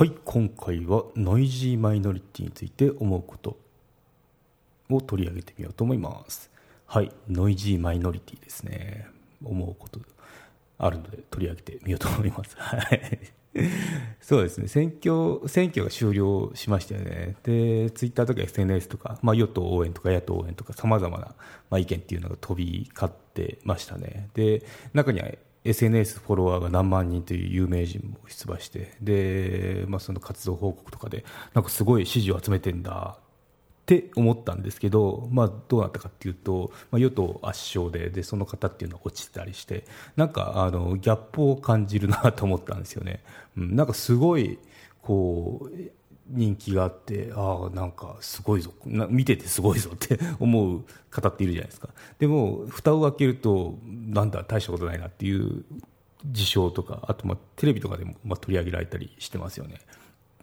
はい今回はノイジーマイノリティについて思うことを取り上げてみようと思います。はいノイジーマイノリティですね。思うことあるので取り上げてみようと思います。はい。そうですね。選挙選挙が終了しましたよね、でツイッターとか SNS とか、まあ、与党応援とか野党応援とかさまざまな、まあ、意見っていうのが飛び交ってましたね、で中には SNS フォロワーが何万人という有名人も出馬してで、まあ、その活動報告とかでなんかすごい支持を集めてんだって思ったんですけど、まあ、どうなったかっていうと、まあ、与党圧勝ででその方っていうのは落ちたりしてなんかあのギャップを感じるなと思ったんですよね。うん、なんかすごいこう人気があってああなんかすごいぞ。な見ててすごいぞって 思う方っているじゃないですか。でも蓋を開けるとなんだ大したことないなっていう事象とかあとまあテレビとかでもまあ取り上げられたりしてますよね。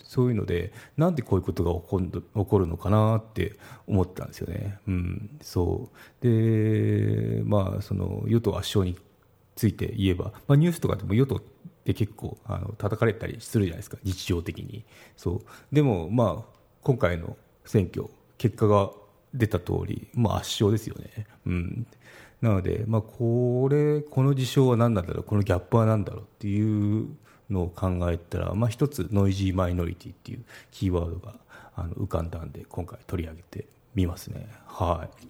そういうのでなんでこういうことが起こる起こるのかなって思ったんですよね、うん、そう。でまあその与党圧勝について言えば、まあ、ニュースとかでも与党で結構あの叩かれたりするじゃないですか。日常的に。そう。でもまあ今回の選挙結果が出た通り、まあ、圧勝ですよね、うん、なので、まあ、これこの事象は何なんだろう？このギャップは何だろうっていうのを考えたら、まあ、一つノイジーマイノリティっていうキーワードがあの浮かんだんで今回取り上げてみますね。はい。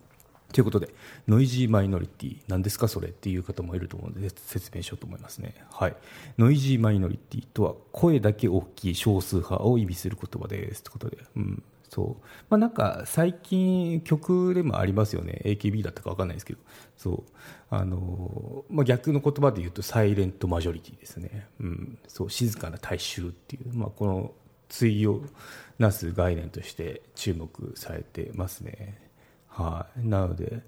ということで、ノイジーマイノリティ、何ですかそれっていう方もいると思うので、説明しようと思いますね。はい。ノイジーマイノリティとは、声だけ大きい少数派を意味する言葉です。ということで、うん。そう。まあなんか、最近曲でもありますよね。AKB だったか分かんないですけど。そう。あの、まあ逆の言葉で言うと、サイレントマジョリティですね。うん。そう、静かな大衆っていう、まあこの、対をなす概念として注目されてますね。はい、なので、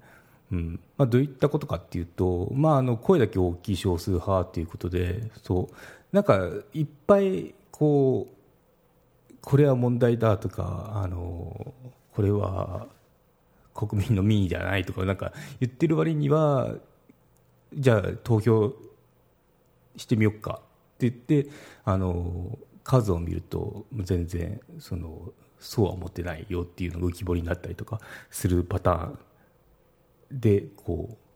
うん。まあ、どういったことかっていうと、まあ、あの声だけ大きい少数派ということでそう。なんかいっぱいこうこれは問題だとかあのこれは国民の民意じゃないとかなんか言ってる割にはじゃあ投票してみようかって言ってあの数を見ると全然そのそうは思ってないよっていうのが浮き彫りになったりとかするパターンでこう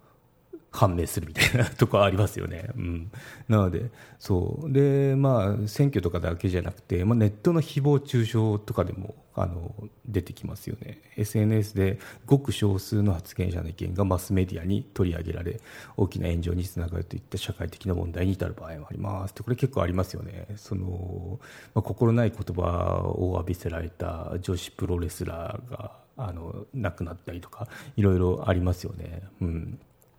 判明するみたいなとこありますよね。うん、なのでそうで、まあ、選挙とかだけじゃなくて、まあ、ネットの誹謗中傷とかでもあの出てきますよね。SNS でごく少数の発言者の意見がマスメディアに取り上げられ大きな炎上につながるといった社会的な問題に至る場合もありますこれ結構ありますよね。そのまあ、心ない言葉を浴びせられた女子プロレスラーがあの亡くなったりとかいろいろありますよね。うん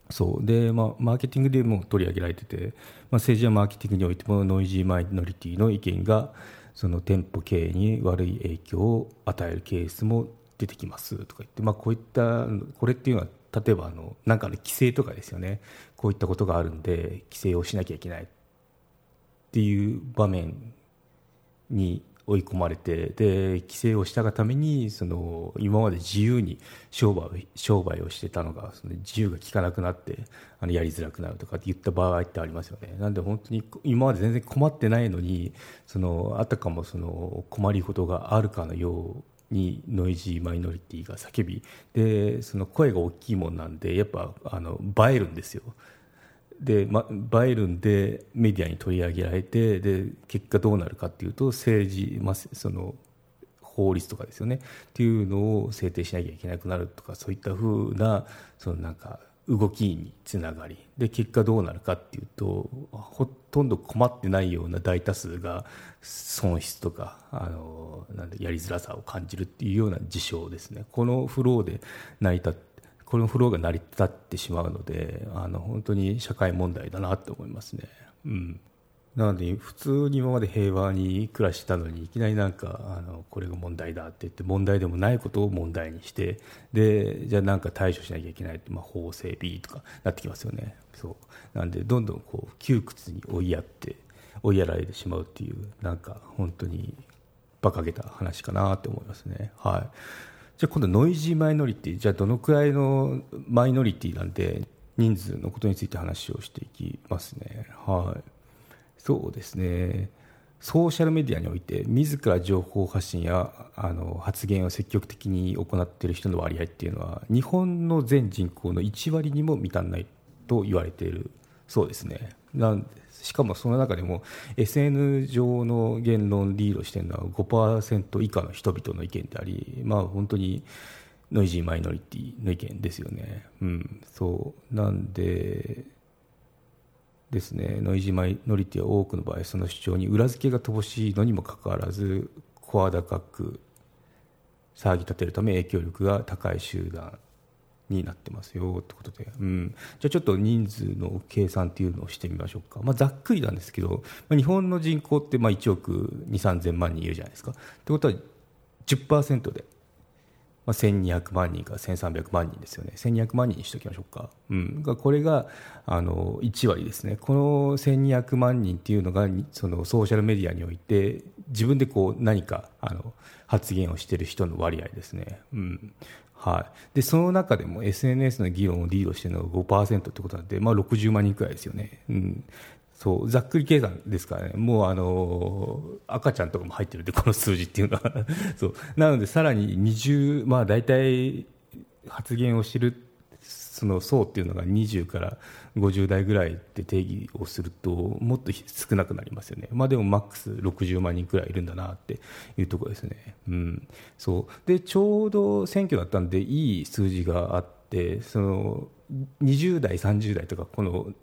そう。で、まあ、マーケティングでも取り上げられてて、まあ、政治やマーケティングにおいてもノイジーマイノリティの意見がその店舗経営に悪い影響を与えるケースも出てきますとか言って、まあ、こういったこれっていうのは例えばあのなんかの規制とかですよね。こういったことがあるんで規制をしなきゃいけないっていう場面に追い込まれてで規制をしたがためにその今まで自由に商売商売をしてたのがその自由が利かなくなってあのやりづらくなるとかって言った場合ってありますよねなんで本当に今まで全然困ってないのにそのあたかもその困りごとがあるかのようにノイジーマイノリティが叫びでその声が大きいもんなんでやっぱあの映えるんですよ。で、ま、映えるんでメディアに取り上げられてで結果どうなるかっていうと政治、ま、その法律とかですよね。っていうのを制定しなきゃいけなくなるとかそういったふうなそのなんか動きにつながり。で結果どうなるかっていうとほとんど困ってないような大多数が損失とかあのなんやりづらさを感じるっていうような事象ですね。このフローで成り立っこのフローが成り立ってしまうのであの本当に社会問題だなと思いますね。うんなので普通に今まで平和に暮らしたのにいきなりなんかあのこれが問題だって言って問題でもないことを問題にしてでじゃあなんか対処しなきゃいけないって、まあ、法整備とかなってきますよねそうなんでどんどんこう窮屈に追いやって追いやられてしまうっていうなんか本当に馬鹿げた話かなって思いますねはい。じゃあ今度ノイジーマイノリティじゃあどのくらいのマイノリティなんで人数のことについて話をしていきますね。はい。そうですね。ソーシャルメディアにおいて自ら情報発信やあの発言を積極的に行っている人の割合っていうのは日本の全人口の1割にも満たないと言われている。そうですね。なんしかもその中でも SN 上の言論リードしてるのは5%以下の人々の意見であり、まあ、本当にノイジーマイノリティの意見ですよね。うん、そう。なんでですね。ノイジーマイノリティは多くの場合その主張に裏付けが乏しいのにもかかわらず声高く騒ぎ立てるため影響力が高い集団になってますよってことで、うん、じゃあちょっと人数の計算っていうのをしてみましょうか、まあ、ざっくりなんですけど、まあ、日本の人口ってまあ1億2 3 0 0 0万人いるじゃないですか。ってことは10%でまあ、1200万人から1300万人ですよね。1200万人にしておきましょうか、うん、これがあの1割ですね。この1200万人っていうのがそのソーシャルメディアにおいて自分でこう何かあの発言をしている人の割合ですね、うん。はい、でその中でも SNS の議論をリードしているのが5%ってことなんで、まあ、60万人くらいですよね、うん、そうざっくり計算ですからね、もうあの赤ちゃんとかも入ってるんで、この数字っていうのは。そう。なので、さらに20、まあ、大体発言をしてるその層っていうのが20から50代ぐらいって定義をすると、もっと少なくなりますよね、まあ、でもマックス60万人くらいいるんだなっていうところですね。うん、そう。でちょうど選挙だったんで、いい数字があって、その20代、30代とか、この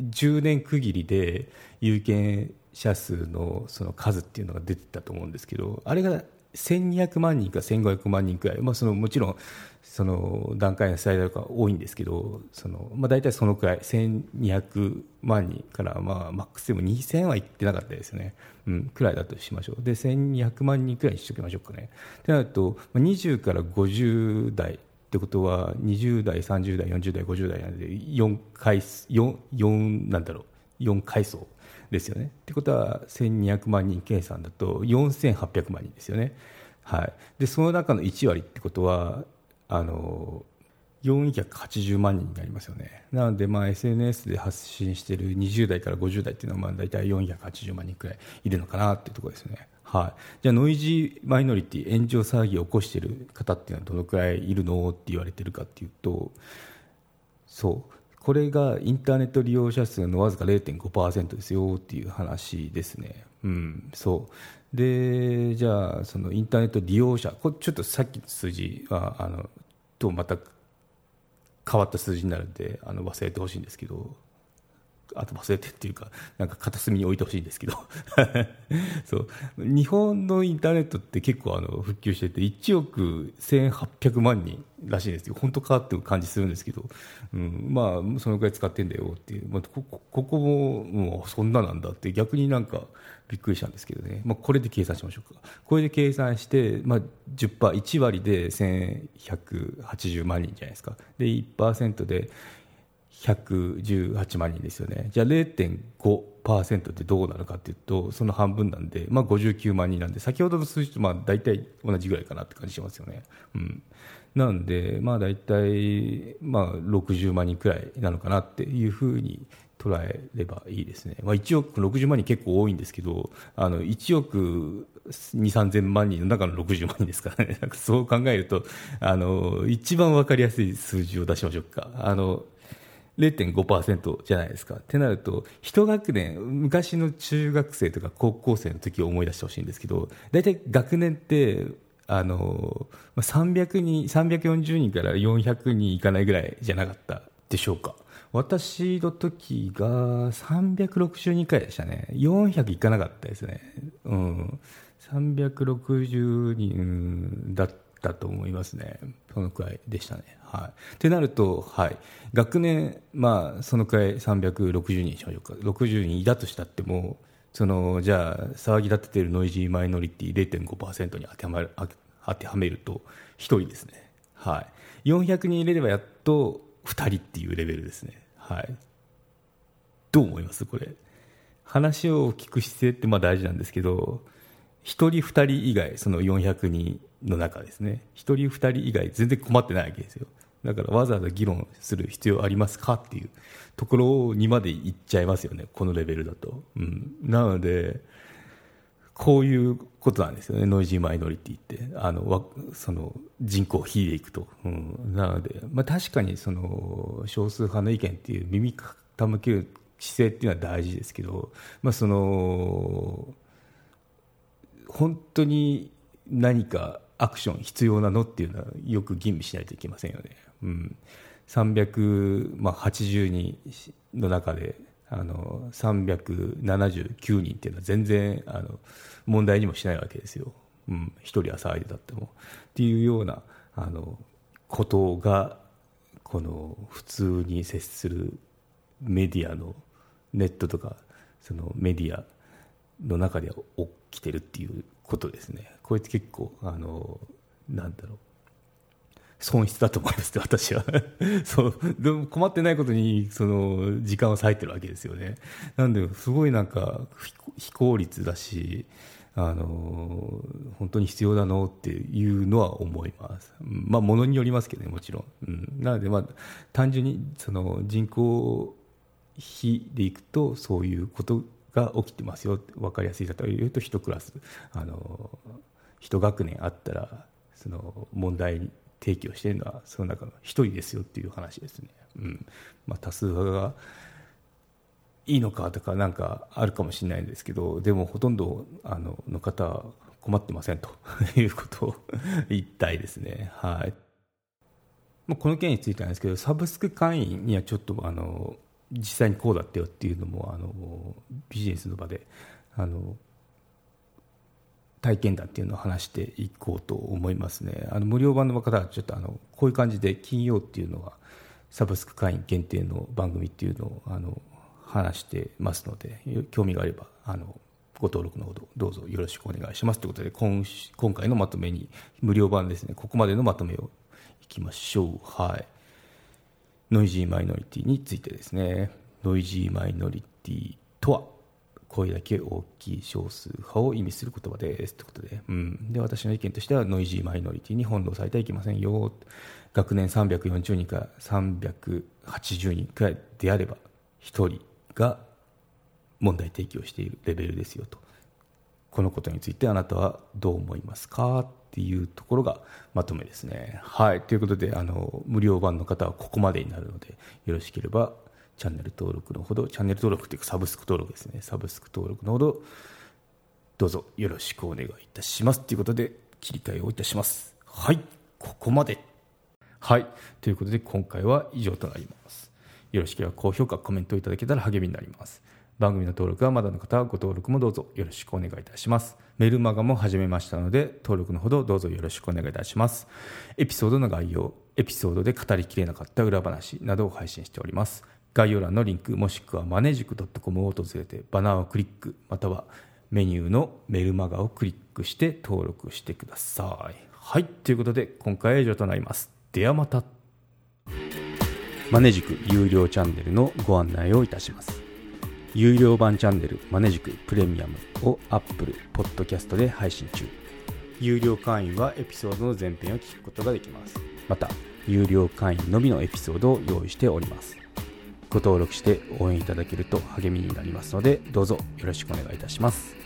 10年区切りで有権者数のその数っていうのが出てたと思うんですけどあれが1200万人か1500万人くらい、まあ、そのもちろんその段階の最大が多いんですけどその、まあ、大体そのくらい1200万人からまあマックスでも2000はいってなかったですよね、うん、くらいだとしましょう。で1200万人くらいにしておきましょうかね。となると20から50代ってことは20代、30代、40代、50代なんで4回 4, 4なんだろう。4階層。ですよね。ってことは1200万人計算だと4800万人ですよね。はい、でその中の1割ってことはあの480万人になりますよね。なので、まあ、SNS で発信している20代から50代っていうのはまあ大体480万人くらいいるのかなっていうところですね。はい、じゃあノイジーマイノリティ炎上騒ぎを起こしている方っていうのはどのくらいいるのって言われてるかっていうとそうこれがインターネット利用者数のわずか0.5%ですよっていう話ですね。うん、そうでじゃあそのインターネット利用者これちょっとさっきの数字はあのとまた変わった数字になるんであの忘れてほしいんですけどあと忘れてっていうか、なんか片隅に置いてほしいんですけど。そう。日本のインターネットって結構あの復旧してて、1億1800万人らしいんですよ、本当かっていう感じするんですけど、うん、まあ、そのぐらい使ってんだよっていう、まあ、こここももうそんななんだって、逆になんかびっくりしたんですけどね、まあ、これで計算しましょうか、これで計算して、まあ10%、1割で1180万人じゃないですか、で1%で118万人ですよね、じゃあ0.5%ってどうなるかというと、その半分なんで、まあ、59万人なんで、先ほどの数字とまあ大体同じぐらいかなって感じしますよね。うんなんで、まあ、大体、まあ、60万人くらいなのかなっていうふうに捉えればいいですね、まあ、1億60万人結構多いんですけどあの1億2、3000万人の中の60万人ですからね そう考えるとあの一番分かりやすい数字を出しましょうか。あの0.5%じゃないですか。ってなると、一学年、昔の中学生とか高校生の時を思い出してほしいんですけど、大体学年って、あの、300人、340人から400人いかないぐらいじゃなかったでしょうか。私の時が360人くらいでしたね。400いかなかったですね。うん。360人だったと思いますね。そのくらいでしたね。はい。ってなると、はい。学年、まあ、そのくらい360人しましょうか。60人いたとしたっても、その、じゃあ、騒ぎ立てているノイジーマイノリティ0.5%に当てはまる、当てはめると、1人ですね。はい。400人入れればやっと2人っていうレベルですね。はい。どう思いますこれ。話を聞く姿勢ってまあ大事なんですけど、1人2人以外、その400人の中ですね、1人2人以外全然困ってないわけですよ。だからわざわざ議論する必要ありますかっていうところにまで行っちゃいますよね、このレベルだと。うん、なので、こういうことなんですよね、ノイジーマイノリティって、あのその人口を引いていくと、うん、なので、まあ、確かにその少数派の意見っていう耳傾ける姿勢っていうのは大事ですけど、まあ、その本当に何かアクション必要なのっていうのはよく吟味しないといけませんよね。うん、380人の中であの379人っていうのは全然あの問題にもしないわけですよ、うん、1人は騒いでたっても。っていうようなあのことがこの普通に接するメディアのネットとかそのメディアの中で起きてるっていうことですね。これって結構あのなんだろう。損失だと思います 私は。そう。でも困ってないことにその時間を割いてるわけですよね。なんですごいなんか非効率だしあの本当に必要なのっていうのは思います、まあ、ものによりますけどね、もちろん。うん、なので、まあ、単純にその人口比でいくと、そういうことが起きてますよ、分かりやすい例えを言うと、1クラス、あの1学年あったら、その問題提起をしているのはその中の一人ですよっていう話ですね、うん。まあ、多数派がいいのかとかなんかあるかもしれないんですけどでもほとんどあのの方は困ってませんと いうことを言いたいですね。はい。まこの件についてなんですけどサブスク会員にはちょっとあの実際にこうだったよっていうのもあのビジネスの場であの体験談っていうのを話していこうと思いますね。あの無料版の方はちょっとあのこういう感じで金曜っていうのはサブスク会員限定の番組っていうのをあの話してますので興味があればあのご登録のほどどうぞよろしくお願いしますということで今今回のまとめに無料版ですね。ここまでのまとめをいきましょう。はい。ノイジーマイノリティについてですね。ノイジーマイノリティとは声だけ大きい少数派を意味する言葉ですということで,、うん、で私の意見としてはノイジーマイノリティに翻弄されてはいけませんよ。学年340人から380人くらいであれば1人が問題提起をしているレベルですよと。このことについてあなたはどう思いますかっていうところがまとめですね。はいということであの無料版の方はここまでになるのでよろしければチャンネル登録のほど、チャンネル登録というかサブスク登録ですね。サブスク登録のほど、どうぞよろしくお願いいたします。ということで、切り替えをいたします。はい、ここまで。はい、ということで今回は以上となります。よろしければ高評価、コメントいただけたら励みになります。番組の登録はまだの方はご登録もどうぞよろしくお願いいたします。メルマガも始めましたので、登録のほどどうぞよろしくお願いいたします。エピソードの概要、エピソードで語りきれなかった裏話などを配信しております。概要欄のリンクもしくはマネジク .com を訪れてバナーをクリックまたはメニューのメルマガをクリックして登録してくださいはいということで今回は以上となりますではまたマネジク有料チャンネルのご案内をいたします有料版チャンネルマネジクプレミアムを Apple Podcast で配信中。有料会員はエピソードの前編を聞くことができます。また有料会員のみのエピソードを用意しております。ご登録して応援いただけると励みになりますのでどうぞよろしくお願いいたします。